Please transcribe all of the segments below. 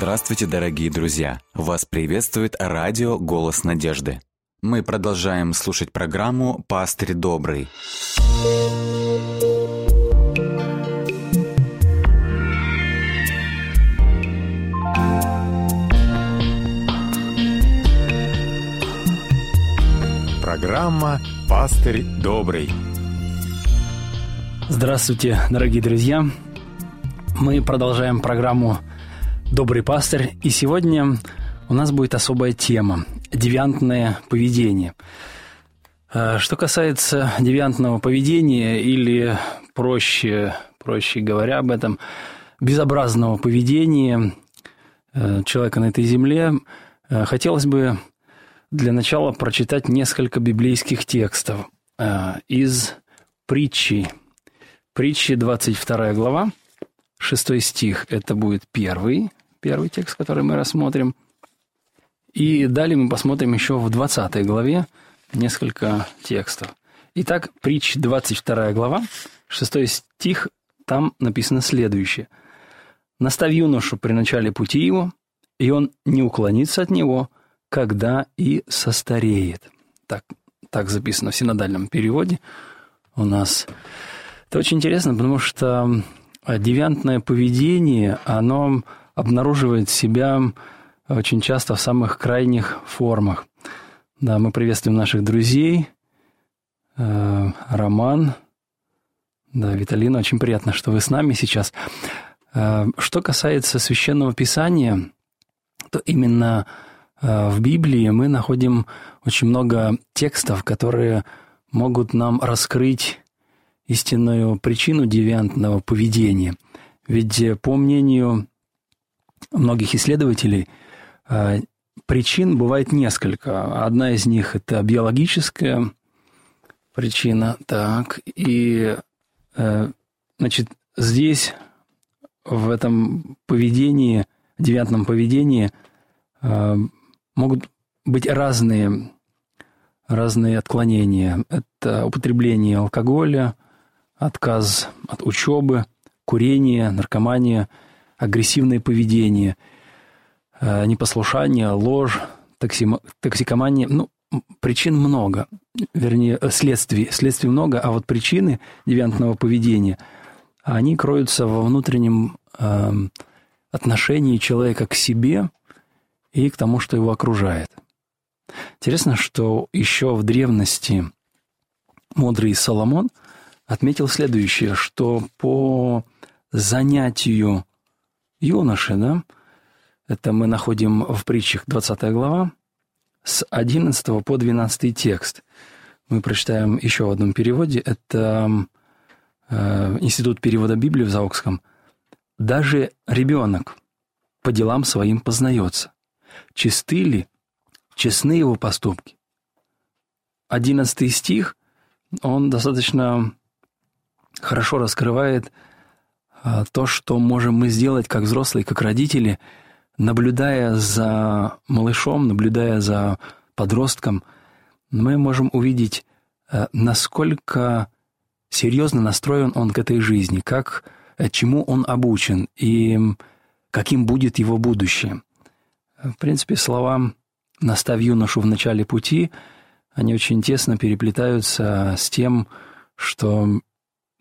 Здравствуйте, дорогие друзья! Вас приветствует радио «Голос надежды». Мы продолжаем слушать программу «Пастырь добрый». Программа «Пастырь добрый». Здравствуйте, дорогие друзья! Мы продолжаем программу «Добрый пастырь», и сегодня у нас будет особая тема – девиантное поведение. А, что касается девиантного поведения, или проще, проще говоря об этом, безобразного поведения э, человека на этой земле, э, хотелось бы для начала прочитать несколько библейских текстов э, из притчи. Притчи, 22 глава, 6 стих – это будет первый, первый текст, который мы рассмотрим. И далее мы посмотрим еще в 20 главе несколько текстов. Итак, притч 22 глава, 6 стих, там написано следующее. «Наставь юношу при начале пути его, и он не уклонится от него, когда и состареет». Так, так записано в синодальном переводе у нас. Это очень интересно, потому что девиантное поведение, оно обнаруживает себя очень часто в самых крайних формах. Да, мы приветствуем наших друзей. Э, Роман, да, Виталина, очень приятно, что вы с нами сейчас. Э, что касается священного писания, то именно э, в Библии мы находим очень много текстов, которые могут нам раскрыть истинную причину девиантного поведения. Ведь по мнению многих исследователей э, причин бывает несколько. Одна из них – это биологическая причина. Так, и, э, значит, здесь, в этом поведении, девиантном поведении, э, могут быть разные, разные отклонения. Это употребление алкоголя, отказ от учебы, курение, наркомания – агрессивное поведение, э, непослушание, ложь, токсикомания. Ну, причин много, вернее, э, следствий. Следствий много, а вот причины девиантного поведения, они кроются во внутреннем э, отношении человека к себе и к тому, что его окружает. Интересно, что еще в древности мудрый Соломон отметил следующее, что по занятию юноши, да, это мы находим в притчах 20 глава, с 11 по 12 текст. Мы прочитаем еще в одном переводе. Это э, Институт перевода Библии в Заокском. «Даже ребенок по делам своим познается. Чисты ли, честны его поступки?» Одиннадцатый стих, он достаточно хорошо раскрывает – то, что можем мы сделать как взрослые, как родители, наблюдая за малышом, наблюдая за подростком, мы можем увидеть, э, насколько серьезно настроен он к этой жизни, как, э, чему он обучен и каким будет его будущее. В принципе, слова «наставь юношу в начале пути», они очень тесно переплетаются с тем, что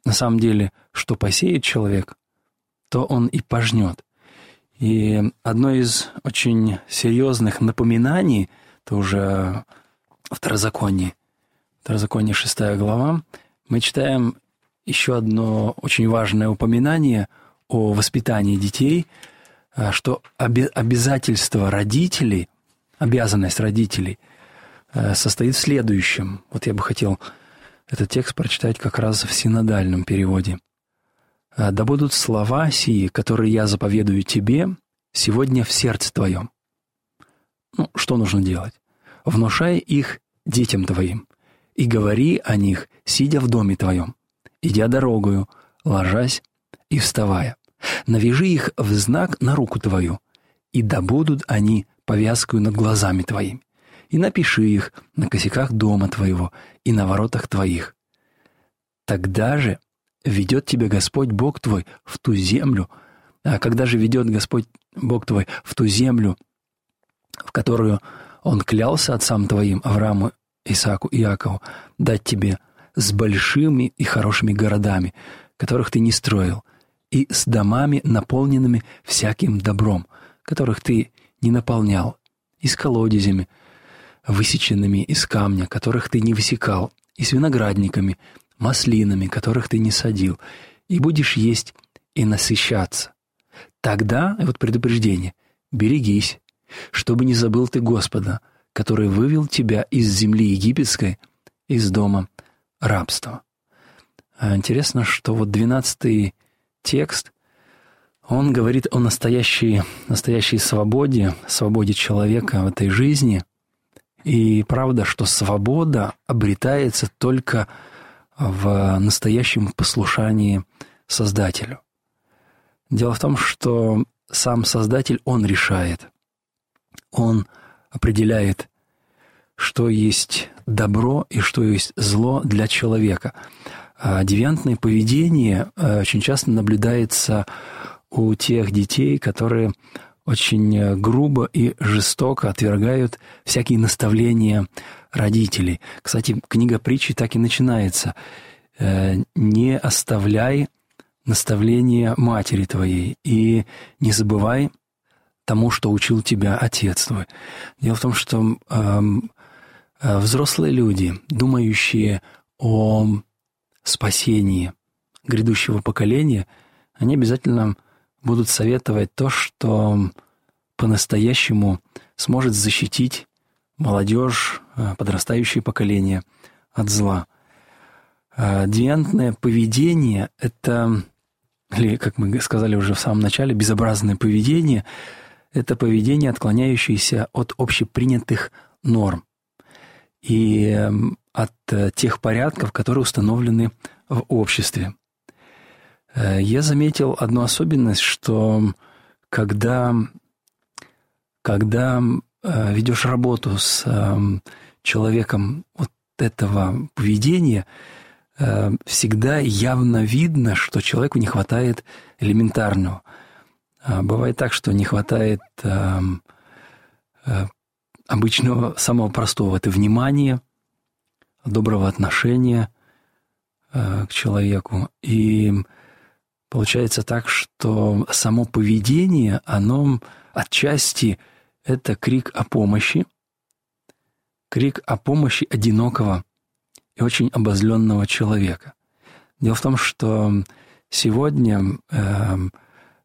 на самом деле, что посеет человек, то он и пожнет. И одно из очень серьезных напоминаний, это уже Второзаконие, Второзаконие 6 глава, мы читаем еще одно очень важное упоминание о воспитании детей, а, что обязательство родителей, обязанность родителей э, состоит в следующем. Вот я бы хотел этот текст прочитать как раз в синодальном переводе. «А «Да будут слова сии, которые я заповедую тебе, сегодня в сердце твоем». Ну, что нужно делать? Внушай их детям твоим, и говори о них, сидя в доме твоем, идя дорогою, ложась и вставая. Навяжи их в знак на руку твою, и да будут они повязкою над глазами твоими и напиши их на косяках дома твоего и на воротах твоих. Тогда же ведет тебя Господь Бог твой в ту землю, а когда же ведет Господь Бог твой, в ту землю, в которую Он клялся отцам твоим, Аврааму, Исааку и Иакову, дать тебе с большими и хорошими городами, которых ты не строил, и с домами, наполненными всяким добром, которых ты не наполнял, и с колодезями, высеченными из камня, которых ты не высекал, и с виноградниками, маслинами, которых ты не садил, и будешь есть и насыщаться. Тогда, вот предупреждение, берегись, чтобы не забыл ты Господа, который вывел тебя из земли египетской, из дома рабства. А интересно, что вот двенадцатый текст, он говорит о настоящей, настоящей свободе, свободе человека в этой жизни. И правда, что свобода обретается только в настоящем послушании Создателю. Дело в том, что сам Создатель, Он решает. Он определяет, что есть добро и что есть зло для человека. А девиантное поведение э, очень часто наблюдается у тех детей, которые очень э, грубо и жестоко отвергают всякие наставления родителей. Кстати, книга притчи так и начинается. «Э, «Не оставляй наставления матери твоей и не забывай тому, что учил тебя отец твой». Дело в том, что эм, э, взрослые люди, думающие о спасении грядущего поколения, они обязательно будут советовать то, что по-настоящему сможет защитить молодежь, э, подрастающее поколение от зла. Э, девиантное поведение – это, или, как мы сказали уже в самом начале, безобразное поведение – это поведение, отклоняющееся от общепринятых норм и эм, от э, тех порядков, которые установлены в обществе. Э, я заметил одну особенность, что когда, когда э, ведешь работу с эм, человеком вот этого поведения, э, всегда явно видно, что человеку не хватает элементарного. А бывает так, что не хватает обычного, самого простого. Это внимание, доброго отношения к человеку. И Получается так, что само поведение, оно отчасти это крик о помощи, крик о помощи одинокого и очень обозленного человека. Дело в том, что сегодня э,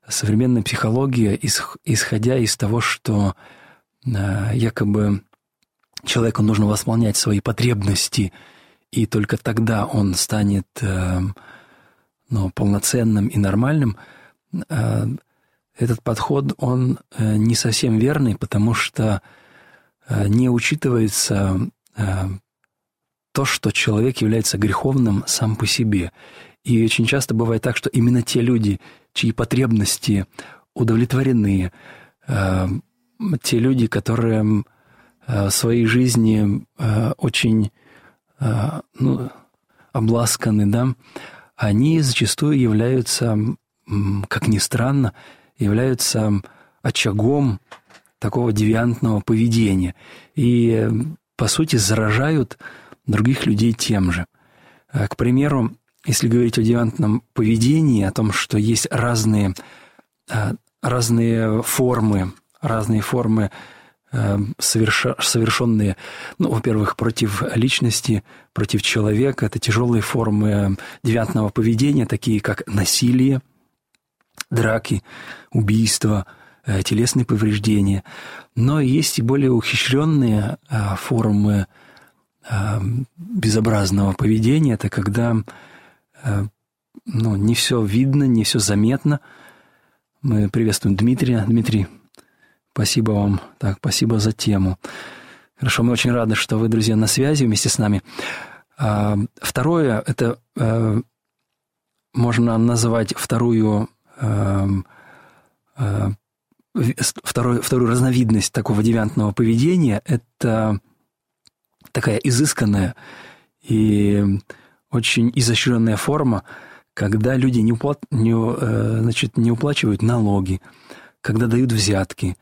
современная психология, исходя из того, что э, якобы человеку нужно восполнять свои потребности, и только тогда он станет э, но полноценным и нормальным, э, этот подход, он э, не совсем верный, потому что э, не учитывается то, что человек является греховным сам по себе. И очень часто бывает так, что именно те люди, чьи потребности удовлетворены, те люди, которые в своей жизни очень ну, обласканы, да, они зачастую являются, как ни странно, являются очагом такого девиантного поведения и, по сути, заражают других людей тем же. Э, к примеру, если говорить о девиантном поведении, о том, что есть разные, э, разные формы, разные формы совершенные, ну, во-первых, против личности, против человека. Это тяжелые формы девятного поведения, такие как насилие, драки, убийства, э, телесные повреждения. Но есть и более ухищренные э, формы безобразного поведения. Это когда ну, не все видно, не все заметно. Мы приветствуем Дмитрия. Дмитрий, Спасибо вам. Так, спасибо за тему. Хорошо, мы очень рады, что вы, друзья, на связи вместе с нами. А, второе, это э, можно называть вторую, э, э, вторую, вторую разновидность такого девиантного поведения. Это такая изысканная и очень изощренная форма, когда люди не, уплат, не, значит, не уплачивают налоги, когда дают взятки,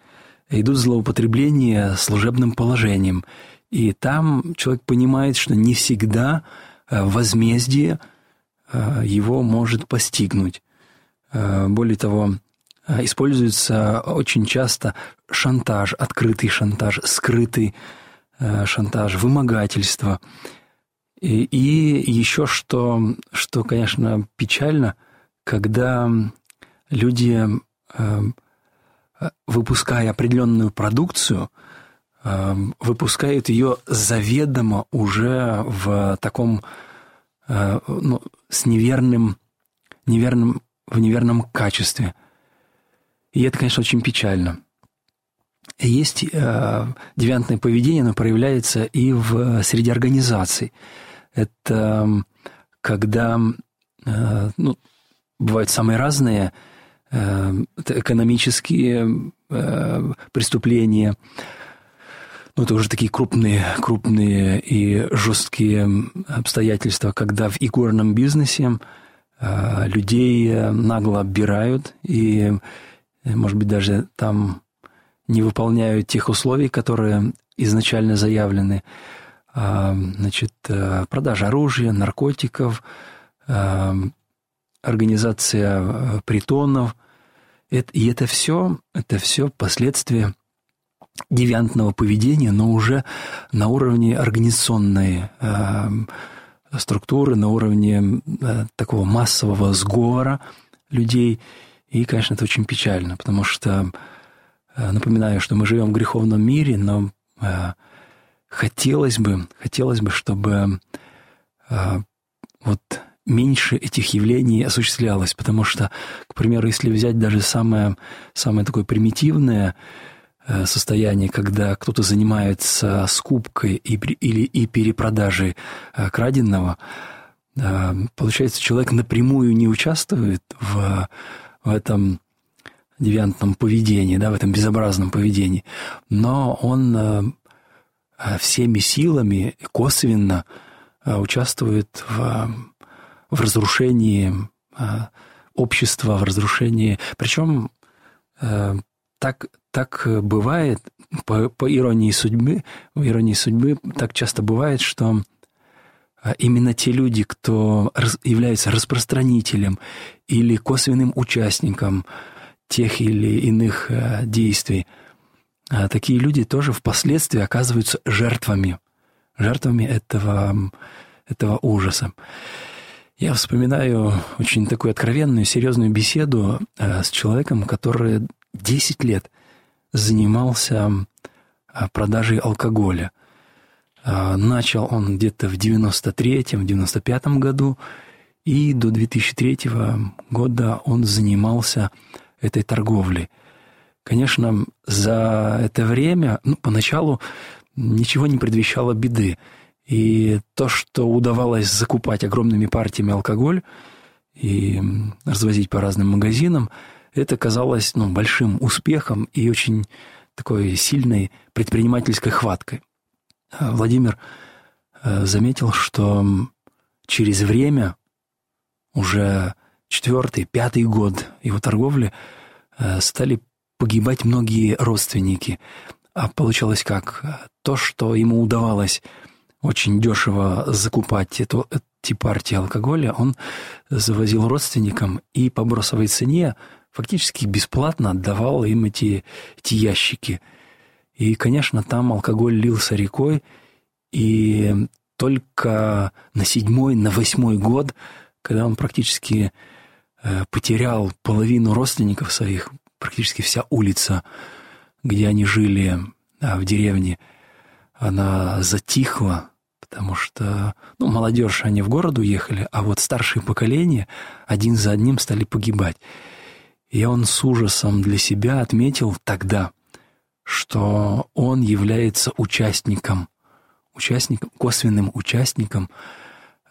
идут злоупотребления служебным положением. И там человек понимает, что не всегда э, возмездие э, его может постигнуть. Э, более того, используется очень часто шантаж, открытый шантаж, скрытый шантаж, вымогательство. И, и еще что, что, конечно, печально, когда люди, выпуская определенную продукцию, выпускают ее заведомо уже в таком, ну, с неверным, неверным в неверном качестве. И это, конечно, очень печально. Есть э, девиантное поведение, оно проявляется и в среди организаций. Это когда э, ну, бывают самые разные э, экономические э, преступления, ну, это уже такие крупные, крупные и жесткие обстоятельства, когда в игорном бизнесе Э, людей э, нагло оббирают и, э, может быть, даже там не выполняют тех условий, которые изначально заявлены. А, значит, продажа оружия, наркотиков, организация притонов. И это все, это все последствия девиантного поведения, но уже на уровне организационной структуры, на уровне э, такого массового сговора людей. И, конечно, это очень печально, потому что, э, напоминаю, что мы живем в греховном мире, но э, хотелось бы, хотелось бы, чтобы вот меньше этих явлений осуществлялось, потому что, к примеру, если взять даже самое, самое такое примитивное Э, состояние, когда кто-то занимается скупкой и, или и перепродажей э, краденного, э, получается, человек напрямую не участвует в, в этом девиантном поведении, да, в этом безобразном поведении, но он всеми силами косвенно участвует в, в разрушении общества, в разрушении, причем так, так бывает, по, по иронии судьбы, в иронии судьбы так часто бывает, что а, именно те люди, кто является распространителем или косвенным участником тех или иных а, действий, а, такие люди тоже впоследствии оказываются жертвами, жертвами этого, этого ужаса. Я вспоминаю очень такую откровенную, серьезную беседу с человеком, который 10 лет занимался а, продажей алкоголя. А, начал он где-то в 93-м, 95-м году, и до 2003 года он занимался этой торговлей. Конечно, за это время, ну, поначалу ничего не предвещало беды. И то, что удавалось закупать огромными партиями алкоголь и развозить по разным магазинам – это казалось ну, большим успехом и очень такой сильной предпринимательской хваткой. А Владимир э, заметил, что через время, уже четвертый, пятый год его торговли, э, стали погибать многие родственники. А получалось как? То, что ему удавалось очень дешево закупать эту, эти партии алкоголя, он завозил родственникам и по бросовой цене фактически бесплатно отдавал им эти, эти ящики. И, конечно, там алкоголь лился рекой, и только на седьмой, на восьмой год, когда он практически э, потерял половину родственников своих, практически вся улица, где они жили в деревне, она затихла, потому что ну, молодежь, они в город уехали, а вот старшее поколение один за одним стали погибать. И он с ужасом для себя отметил тогда, что он является участником, участником, косвенным участником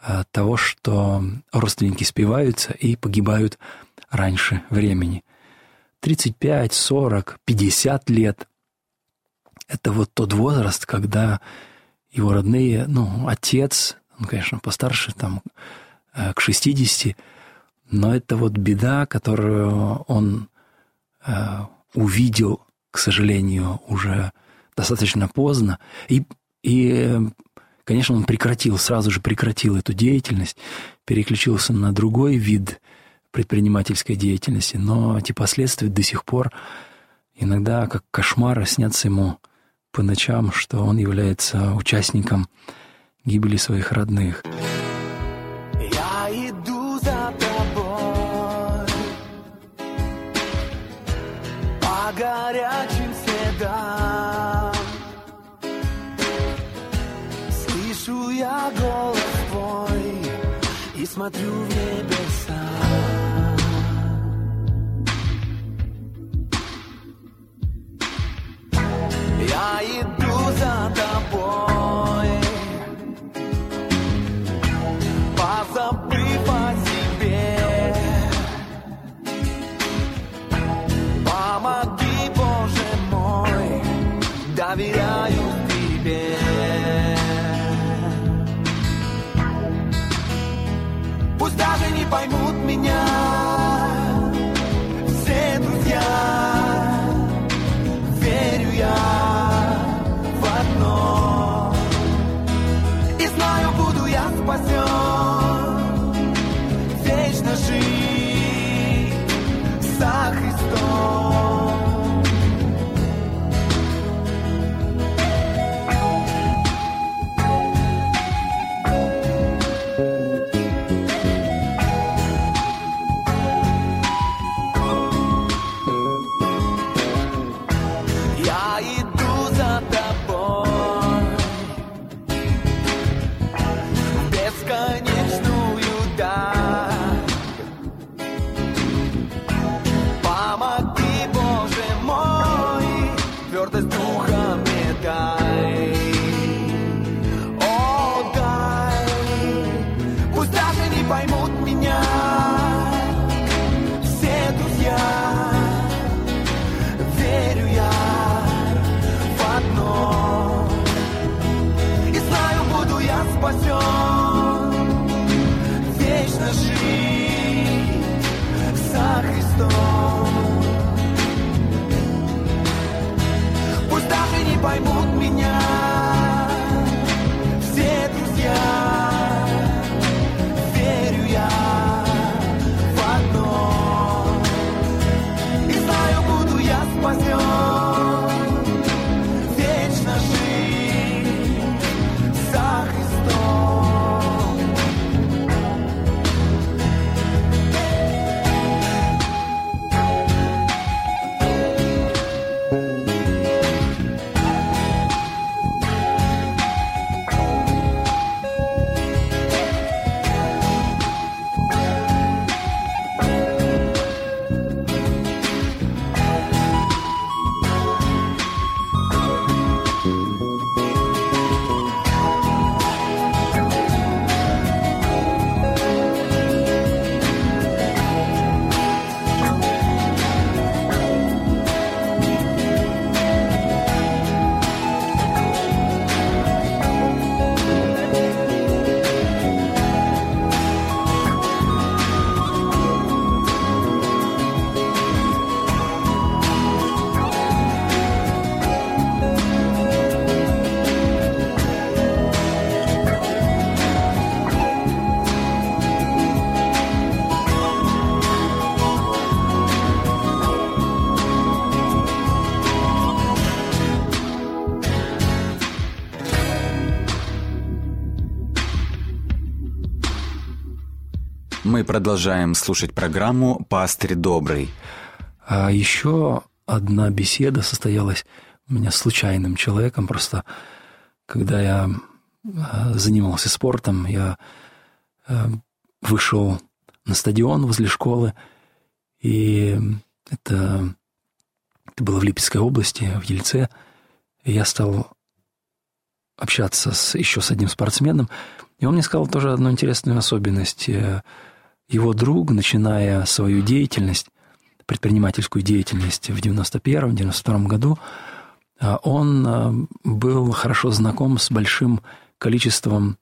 э, того, что родственники спиваются и погибают раньше времени. 35, 40, 50 лет – это вот тот возраст, когда его родные, ну, отец, он, конечно, постарше, там, э, к 60, но это вот беда, которую он э, увидел, к сожалению, уже достаточно поздно. И, и, конечно, он прекратил, сразу же прекратил эту деятельность, переключился на другой вид предпринимательской деятельности, но эти последствия до сих пор иногда как кошмары снятся ему по ночам, что он является участником гибели своих родных. Я иду за тобой по горячим следам. Слышу я голос твой и смотрю в небеса. Я иду за тобой, позабыв о себе. Помоги, Боже мой, доверяю тебе. Пусть даже не поймут Мы продолжаем слушать программу «Пастырь добрый». А еще одна беседа состоялась у меня с случайным человеком. Просто когда я э, занимался спортом, я э, вышел на стадион возле школы, и это, это было в Липецкой области, в Ельце. И я стал общаться с, еще с одним спортсменом, и он мне сказал тоже одну интересную особенность. Э, Его друг, начиная свою деятельность, предпринимательскую деятельность в 91-92 году, э, он э, был хорошо знаком с большим количеством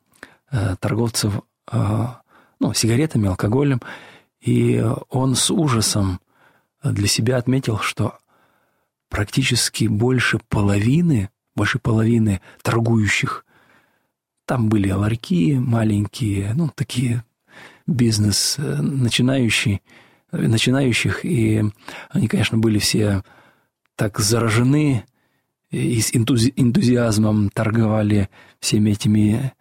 торговцев ну, сигаретами, алкоголем, и он с ужасом для себя отметил, что практически больше половины, больше половины торгующих, там были ларьки маленькие, ну, такие бизнес э, начинающий, начинающих, и они, конечно, были все так заражены и с энтузи- энтузиазмом торговали всеми этими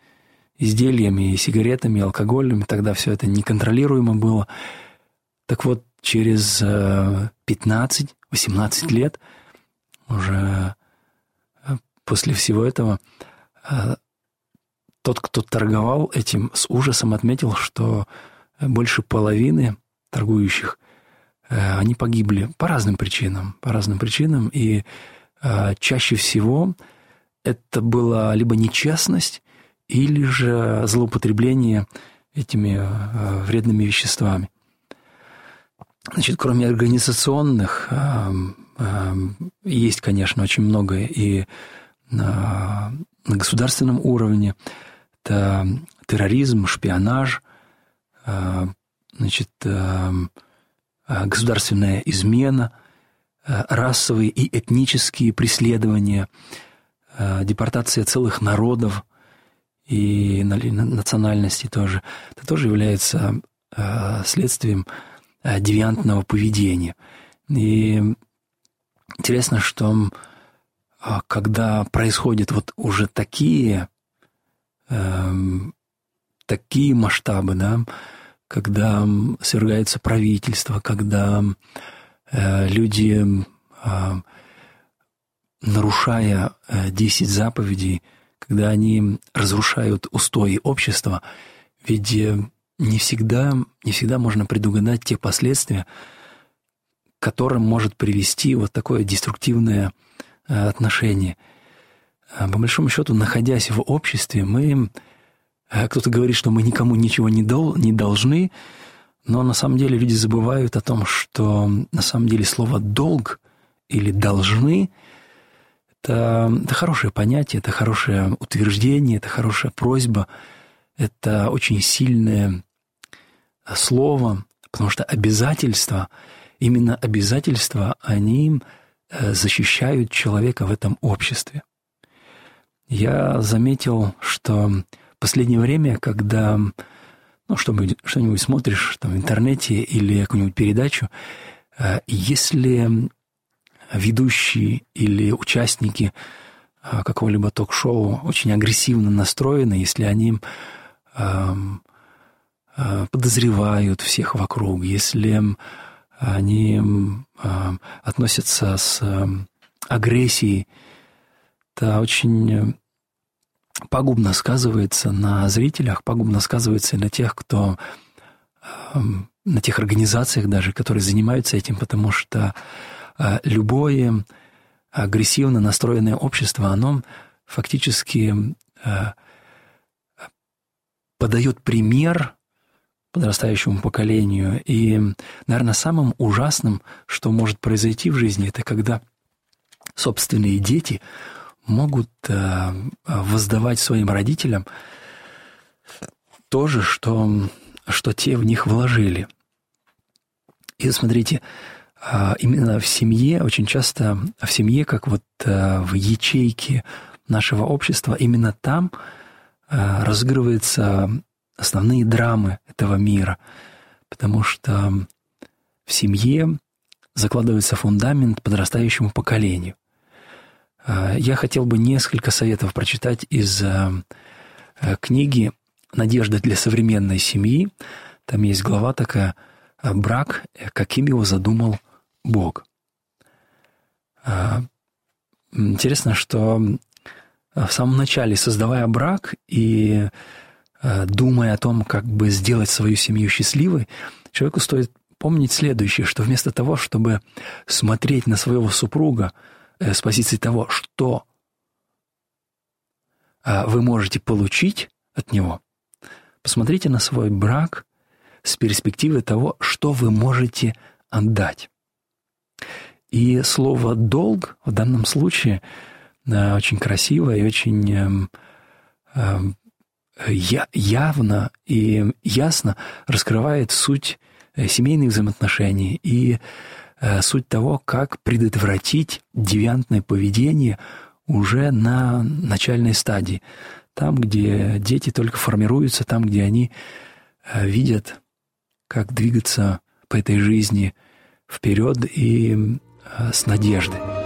изделиями, и сигаретами, и алкоголем, тогда все это неконтролируемо было. Так вот, через 15-18 э, лет, уже э, после всего этого, тот, кто торговал этим, с ужасом отметил, что больше половины торгующих, они погибли по разным причинам, по разным причинам, и чаще всего это была либо нечестность, или же злоупотребление этими вредными веществами. Значит, кроме организационных, есть, конечно, очень много и на государственном уровне. Это терроризм, шпионаж, значит, государственная измена, расовые и этнические преследования, депортация целых народов и национальностей тоже. Это тоже является следствием Э, девиантного поведения. И интересно, что а, когда происходят вот уже такие, э, такие масштабы, да, когда свергается правительство, когда э, люди, э, нарушая э, 10 заповедей, когда они разрушают устои общества, ведь э, не всегда, не всегда можно предугадать те последствия, к которым может привести вот такое деструктивное э, отношение. А, по большому счету, находясь в обществе, мы... Э, кто-то говорит, что мы никому ничего не, дол, не должны, но на самом деле люди забывают о том, что на самом деле слово «долг» или «должны» это, это хорошее понятие, это хорошее утверждение, это хорошая просьба, это очень сильное слово, потому что обязательства, именно обязательства, они э, защищают человека в этом обществе. Я заметил, что в последнее время, когда ну, что-нибудь, что-нибудь смотришь там, в интернете или какую-нибудь передачу, э, если ведущие или участники э, какого-либо ток-шоу очень агрессивно настроены, если они эм, Э, подозревают всех вокруг, если они э, относятся с агрессией, это очень пагубно сказывается на зрителях, пагубно сказывается и на тех, кто на тех организациях даже, которые занимаются этим, потому что любое агрессивно настроенное общество, оно фактически подает пример подрастающему поколению. И, наверное, самым ужасным, что может произойти в жизни, это когда собственные дети могут э, воздавать своим родителям то же, что, что те в них вложили. И смотрите, э, именно в семье, очень часто в семье, как вот э, в ячейке нашего общества, именно там разыгрывается основные драмы этого мира, потому что в семье закладывается фундамент подрастающему поколению. А, я хотел бы несколько советов прочитать из а, а, книги «Надежда для современной семьи». Там есть глава такая «Брак, каким его задумал Бог». Интересно, что в самом начале, создавая брак и Э, думая о том, как бы сделать свою семью счастливой, человеку стоит помнить следующее, что вместо того, чтобы смотреть на своего супруга э, с позиции того, что э, вы можете получить от него, посмотрите на свой брак с перспективы того, что вы можете отдать. И слово «долг» в данном случае очень красиво и очень эм, эм, явно и ясно раскрывает суть э, семейных взаимоотношений и э, суть того, как предотвратить девиантное поведение уже на начальной стадии. Там, где дети только формируются, там, где они э, видят, как двигаться по этой жизни вперед и э, с надеждой.